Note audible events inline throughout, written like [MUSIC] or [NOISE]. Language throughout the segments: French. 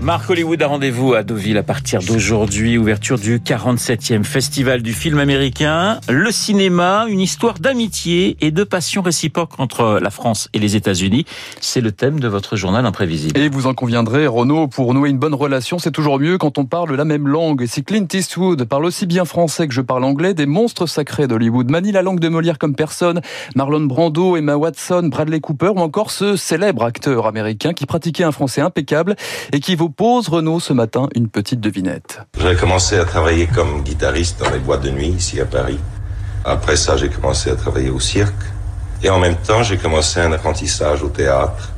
Marc Hollywood a rendez-vous à Deauville à partir d'aujourd'hui, ouverture du 47e festival du film américain. Le cinéma, une histoire d'amitié et de passion réciproque entre la France et les États-Unis. C'est le thème de votre journal imprévisible. Et vous en conviendrez, Renaud, pour nouer une bonne relation, c'est toujours mieux quand on parle la même langue. Et si Clint Eastwood parle aussi bien français que je parle anglais, des monstres sacrés d'Hollywood manient la langue de Molière comme personne. Marlon Brando, Emma Watson, Bradley Cooper ou encore ce célèbre acteur américain qui pratiquait un français impeccable et qui vous pose, Renaud, ce matin, une petite devinette. J'ai commencé à travailler comme guitariste dans les boîtes de nuit ici à Paris. Après ça, j'ai commencé à travailler au cirque. Et en même temps, j'ai commencé un apprentissage au théâtre.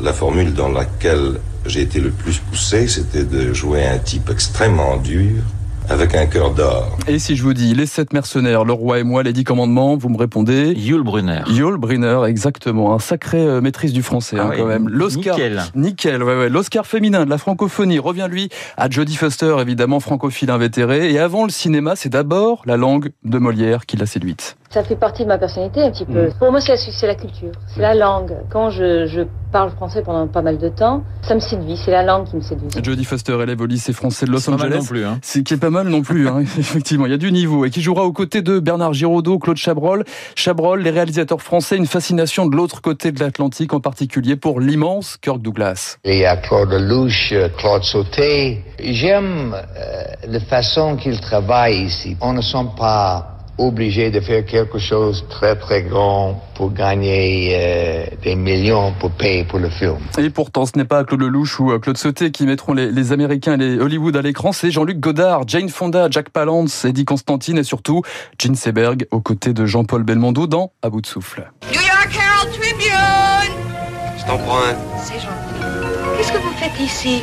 La formule dans laquelle j'ai été le plus poussé, c'était de jouer un type extrêmement dur, avec un cœur d'or. Et si je vous dis Les Sept Mercenaires, Le Roi et moi, les Dix Commandements, vous me répondez Yul Brunner. Yul Brunner, exactement. Un sacré euh, maîtrise du français, Ah hein, ouais, quand même. L'Oscar. nickel. Nickel, ouais, ouais. L'Oscar féminin de la francophonie revient, lui, à Jodie Foster, évidemment, francophile invétéré. Et avant le cinéma, c'est d'abord la langue de Molière qui l'a séduite. Ça fait partie de ma personnalité un petit peu. Mm. Pour moi, c'est la, c'est la culture, c'est la langue. Quand je, je parle français pendant pas mal de temps, ça me séduit, c'est la langue qui me séduit. Jodie Foster élève au lycée français de Los C'est pas mal Angeles. non plus. Hein. C'est qui est pas mal non plus, hein. [LAUGHS] effectivement. Il y a du niveau et qui jouera aux côtés de Bernard Giraudot, Claude Chabrol. Chabrol, les réalisateurs français, une fascination de l'autre côté de l'Atlantique, en particulier pour l'immense Kirk Douglas. Il y a Claude Lelouch, euh, Claude Sauté. J'aime euh, la façon qu'il travaille ici. On ne sent pas obligé de faire quelque chose de très très grand pour gagner euh, des millions pour payer pour le film. Et pourtant, ce n'est pas Claude Lelouch ou euh, Claude Sauté qui mettront les, les Américains et les Hollywood à l'écran, c'est Jean-Luc Godard, Jane Fonda, Jack Palance, Eddie Constantine et surtout Gene Seberg aux côtés de Jean-Paul Belmondo dans À bout de souffle. New York Herald Tribune Je t'en prends un. C'est gentil. Qu'est-ce que vous faites ici?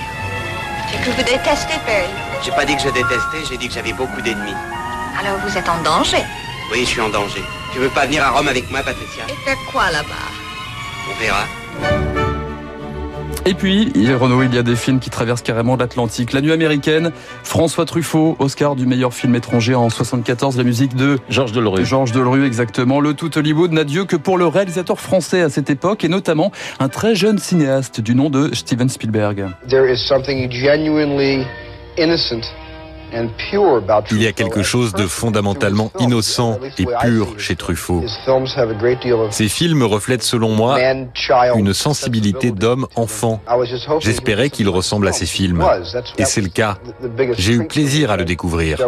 C'est que vous détestez Perry. J'ai pas dit que je détestais, j'ai dit que j'avais beaucoup d'ennemis. Alors vous êtes en danger. Oui, je suis en danger. Tu veux pas venir à Rome avec moi, Patricia Et faire quoi là-bas On verra. Et puis, il- Renaud, il y a des films qui traversent carrément l'Atlantique. La nuit américaine, François Truffaut, Oscar du meilleur film étranger en 74, la musique de Georges Delerue. Georges Delerue, exactement. Le tout Hollywood n'a Dieu que pour le réalisateur français à cette époque et notamment un très jeune cinéaste du nom de Steven Spielberg. There is something genuinely innocent Il y a quelque chose de fondamentalement innocent et pur chez Truffaut. His films reflètent selon moi une sensibilité d'homme-enfant. J'espérais qu'il ressemble à ces films. Et c'est le cas. J'ai eu plaisir à le découvrir.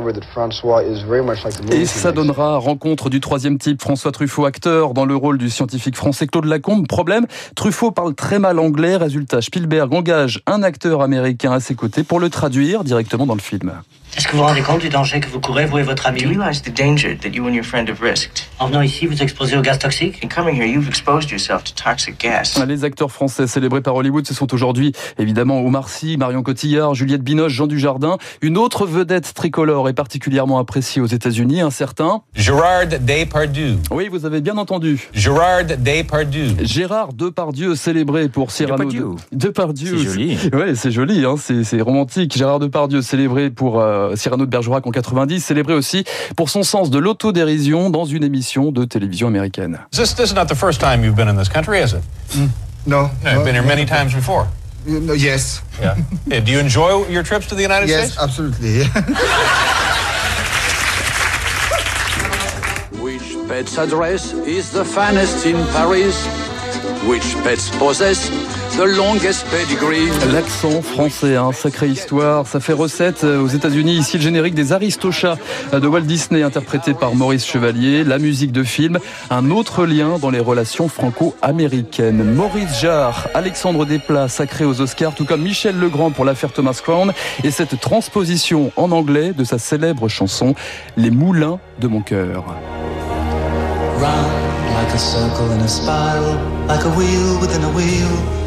Et ça donnera rencontre du troisième type, François Truffaut, acteur dans le rôle du scientifique français Claude Lacombe. Problème, Truffaut parle très mal anglais. Résultat, Spielberg engage un acteur américain à ses côtés pour le traduire directement dans le film. Est-ce que vous vous rendez compte du danger que vous courez, vous et votre ami? Do you realize the danger that you and your friend have risked? En venant ici, vous exposez au gaz toxique? In coming here, you've exposed yourself to toxic gas. Les acteurs français célébrés par Hollywood, ce sont aujourd'hui évidemment Omar Sy, Marion Cotillard, Juliette Binoche, Jean Dujardin. Une autre vedette tricolore est particulièrement appréciée aux États-Unis, un certain. Gérard Depardieu. Oui, vous avez bien entendu. Gérard Depardieu. Gérard Depardieu, célébré pour Cyrano Depardieu. de... Depardieu. C'est joli. Ouais, c'est joli, hein, c'est c'est romantique. Gérard Depardieu, célébré pour euh, Cyrano de Bergerac en 90, célébré aussi pour son sens de l'autodérision dans une émission de télévision américaine. This, this is not the first time you've been in this country, is it? No. No, you've been here many times before. No, yes. Yeah. yeah. Do you enjoy your trips to the United Yes, States? absolutely. [LAUGHS] Which pet's address is the finest in Paris? Which pets possess the longest pedigree? L'accent français, hein, sacrée histoire, ça fait recette euh, aux États-Unis. Ici, le générique des Aristochats euh, de Walt Disney, interprété par Maurice Chevalier, la musique de film, un autre lien dans les relations franco-américaines. Maurice Jarre, Alexandre Desplat, sacré aux Oscars, tout comme Michel Legrand pour l'affaire Thomas Crown, et cette transposition en anglais de sa célèbre chanson Les Moulins de mon cœur. Round like a circle in a spiral, like a wheel within a wheel,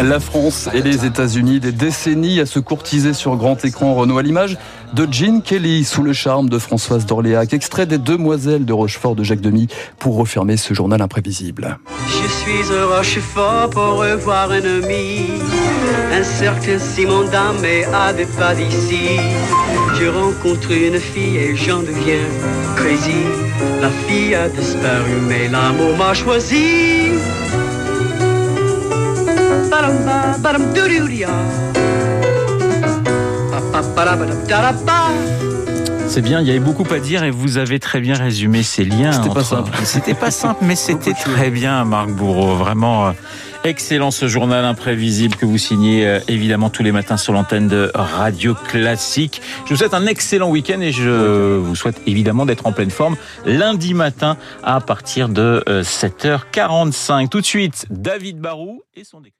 La France et les États-Unis, des décennies à se courtiser sur grand écran. Renault à l'image de Jean Kelly sous le charme de Françoise d'Orléac, extrait des Demoiselles de Rochefort de Jacques Demy pour refermer ce journal imprévisible. Je suis à Rochefort pour revoir un ami, un certain Simon à des pas d'ici. Je rencontre une fille et j'en deviens crazy. La fille a disparu, mais l'amour m'a choisi. C'est bien, il y avait beaucoup à dire et vous avez très bien résumé ces liens. C'était pas simple. C'était pas simple, mais c'était très bien, Marc Bourreau. Vraiment excellent ce journal imprévisible que vous signez évidemment tous les matins sur l'antenne de Radio Classique. Je vous souhaite un excellent week-end et je vous souhaite évidemment d'être en pleine forme lundi matin à partir de euh, 7h45. Tout de suite, David Barou et son décret.